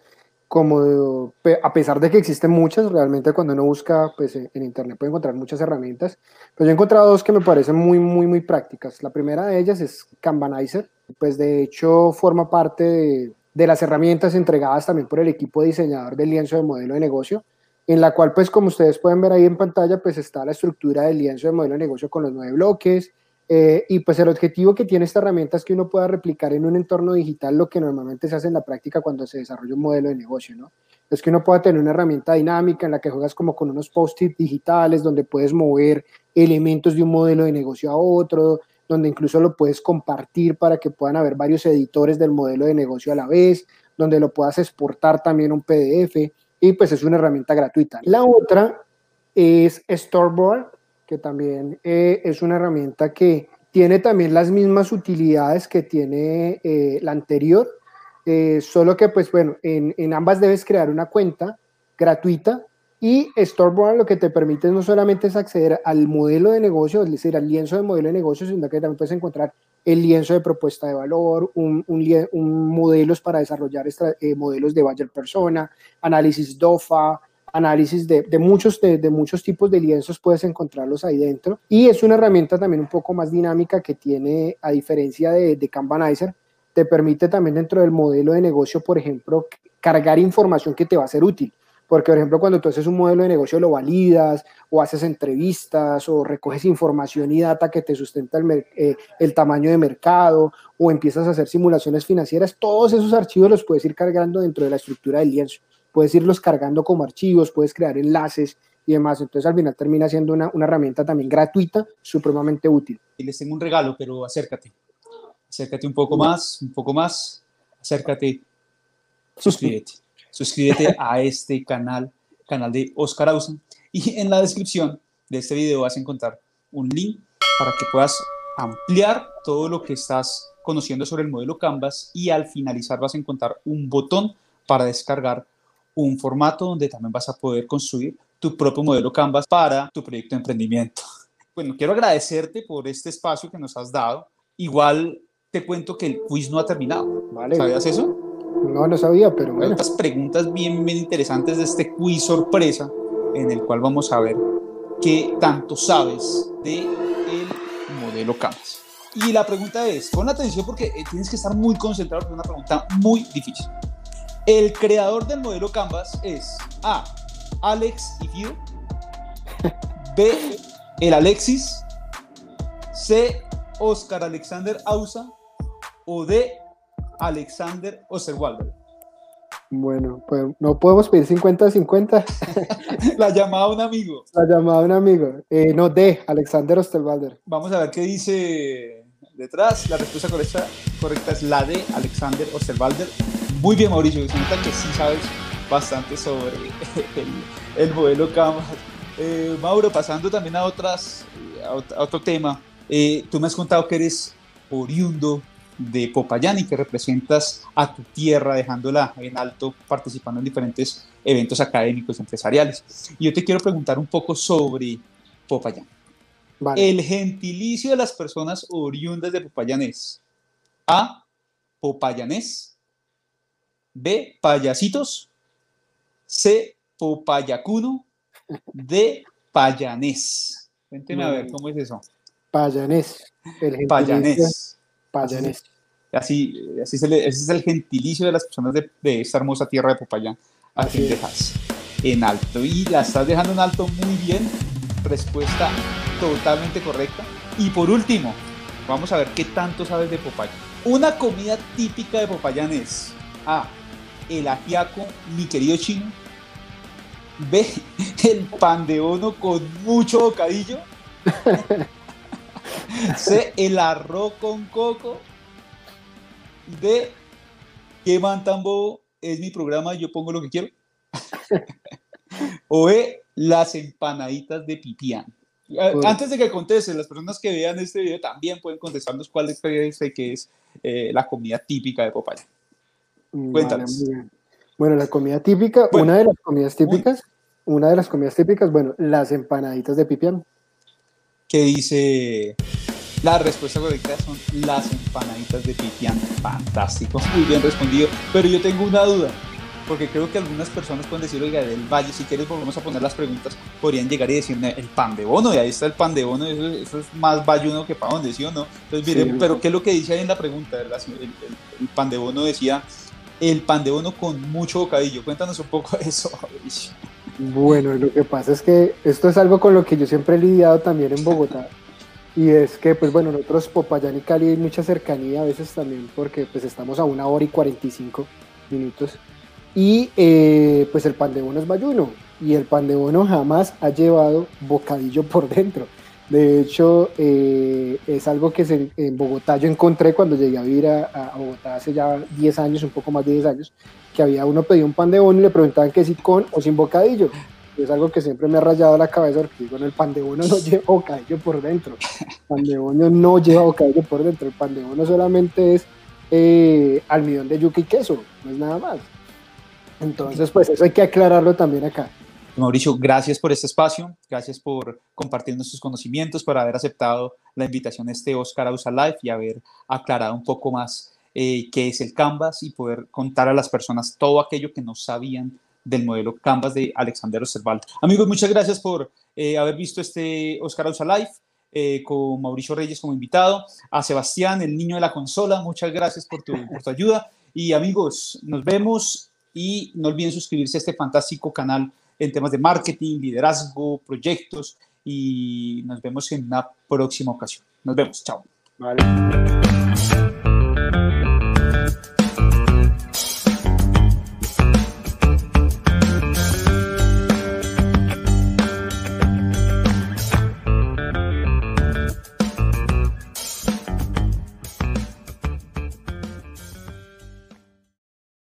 B: como a pesar de que existen muchas, realmente cuando uno busca pues, en internet puede encontrar muchas herramientas, pero yo he encontrado dos que me parecen muy, muy, muy prácticas. La primera de ellas es Kanbanizer, pues de hecho forma parte de, de las herramientas entregadas también por el equipo diseñador del lienzo de modelo de negocio, en la cual pues como ustedes pueden ver ahí en pantalla pues está la estructura del lienzo de modelo de negocio con los nueve bloques, eh, y pues el objetivo que tiene esta herramienta es que uno pueda replicar en un entorno digital lo que normalmente se hace en la práctica cuando se desarrolla un modelo de negocio, ¿no? Es que uno pueda tener una herramienta dinámica en la que juegas como con unos post-it digitales donde puedes mover elementos de un modelo de negocio a otro, donde incluso lo puedes compartir para que puedan haber varios editores del modelo de negocio a la vez, donde lo puedas exportar también un PDF y pues es una herramienta gratuita. La otra es Storyboard, que también eh, es una herramienta que tiene también las mismas utilidades que tiene eh, la anterior, eh, solo que pues bueno, en, en, ambas debes crear una cuenta gratuita y Storyboard lo que te permite no solamente es acceder al modelo de negocio, es decir, al lienzo de modelo de negocio, sino que también puedes encontrar el lienzo de propuesta de valor, un, un, modelos para desarrollar modelos de Bayer Persona, análisis DOFA, análisis de, muchos, de, muchos tipos de lienzos, puedes encontrarlos ahí dentro. Y es una herramienta también un poco más dinámica que tiene, a diferencia de, de Kanbanizer, te permite también dentro del modelo de negocio, por ejemplo, cargar información que te va a ser útil. Porque, por ejemplo, cuando tú haces un modelo de negocio, lo validas o haces entrevistas o recoges información y data que te sustenta el, eh, el, tamaño de mercado o empiezas a hacer simulaciones financieras, todos esos archivos los puedes ir cargando dentro de la estructura del lienzo puedes irlos cargando como archivos, puedes crear enlaces y demás. Entonces al final termina siendo una, una herramienta también gratuita, supremamente útil.
A: Y les tengo un regalo, pero acércate. Acércate un poco más, un poco más. Acércate. Suscríbete. Suscríbete a este canal, canal de Oscar Ausen. Y en la descripción de este video vas a encontrar un link para que puedas ampliar todo lo que estás conociendo sobre el modelo Canvas y al finalizar vas a encontrar un botón para descargar un formato donde también vas a poder construir tu propio modelo Canvas para tu proyecto de emprendimiento. Bueno, quiero agradecerte por este espacio que nos has dado. Igual te cuento que el quiz no ha terminado. Vale. ¿Sabías eso?
B: No, no sabía, pero
A: bueno. Hay preguntas bien, bien interesantes de este quiz sorpresa en el cual vamos a ver qué tanto sabes de el modelo Canvas. Y la pregunta es, pon atención porque eh, tienes que estar muy concentrado, es una pregunta muy difícil. El creador del modelo Canvas es A. Alex y Fido. B. El Alexis. C. Oscar Alexander Ausa o D. Alexander Osterwalder?
B: Bueno, pues no podemos pedir 50-50.
A: La llamada a un amigo.
B: La llamada a un amigo. Eh, no, D. Alexander Osterwalder.
A: Vamos a ver qué dice detrás. La respuesta correcta, correcta es la de Alexander Osterwalder. Muy bien, Mauricio. Se nota que sí sabes bastante sobre el, el modelo Canvas. Eh, Mauro, pasando también a, otras, a, otro tema. Eh, tú me has contado que eres oriundo de Popayán y que representas a tu tierra dejándola en alto participando en diferentes eventos académicos, empresariales. Y yo te quiero preguntar un poco sobre Popayán. El gentilicio de las personas oriundas de Popayán es A. Popayanés B. Payasitos C. Popayacuno D. Payanés. Cuénteme a ver, ¿cómo es eso?
B: Payanés.
A: El Payanés. Payanés. Así, así ese es el gentilicio de las personas de, esta hermosa tierra de Popayán, aquí en Texas, en alto. Y la estás dejando en alto muy bien. Respuesta totalmente correcta. Y por último, vamos a ver qué tanto sabes de Popayán. Una comida típica de Popayán es A. El ajiaco, mi querido chino. B. El pan de ono con mucho bocadillo. C. El arroz con coco. D. ¿Qué man tan bobo? Es mi programa, yo pongo lo que quiero. o E. Las empanaditas de pipián. Antes de que conteste, las personas que vean este video también pueden contestarnos cuál es que es eh, la comida típica de Popaya. Cuéntanos.
B: bueno, la comida típica, una de las comidas típicas, una de las comidas típicas, bueno, las empanaditas de pipián.
A: ¿Qué dice la respuesta correcta son las empanaditas de pipián. Fantástico, muy bien respondido. Pero yo tengo una duda, porque creo que algunas personas pueden decir, oiga, del Valle, si quieres volvemos a poner las preguntas, podrían llegar y decirme el pan de bono, y ahí está el pan de bono, eso, es más bayuno que para dónde, ¿sí o no? Entonces, mire, pero ¿qué es lo que dice ahí en la pregunta? El, el, pan de bono decía, el pan de bono con mucho bocadillo. Cuéntanos un poco de eso,
B: Bueno, lo que pasa es que esto es algo con lo que yo siempre he lidiado también en Bogotá. Y es que, pues bueno, nosotros Popayán y Cali hay mucha cercanía a veces también porque pues estamos a una hora y 45 minutos. Y eh, pues el pan de bono es bayuno y el pan de bono jamás ha llevado bocadillo por dentro. De hecho, eh, es algo que en Bogotá yo encontré cuando llegué a vivir a, Bogotá hace ya 10 años, un poco más de 10 años, que había uno pedido un pan de bono y le preguntaban que si con o sin bocadillo es algo que siempre me ha rayado la cabeza porque digo, el pan de bono no lleva bocadillo por dentro. El pan de bono no lleva bocadillo por dentro. El pan de bono solamente es eh, almidón de yuca y queso, no es nada más. Entonces, pues eso hay que aclararlo también acá.
A: Mauricio, gracias por este espacio, gracias por compartirnos sus conocimientos, por haber aceptado la invitación a este Oscar Ausa Live y haber aclarado un poco más eh, qué es el Canvas y poder contar a las personas todo aquello que no sabían del modelo Canvas de Alexander Osterwald. Amigos, muchas gracias por eh, haber visto este Oscar Ausa Live. Eh, con Mauricio Reyes como invitado, a Sebastián, el niño de la consola, muchas gracias por tu, por tu ayuda. Y amigos, nos vemos y no olviden suscribirse a este fantástico canal en temas de marketing, liderazgo, proyectos y nos vemos en una próxima ocasión. Nos vemos, chao.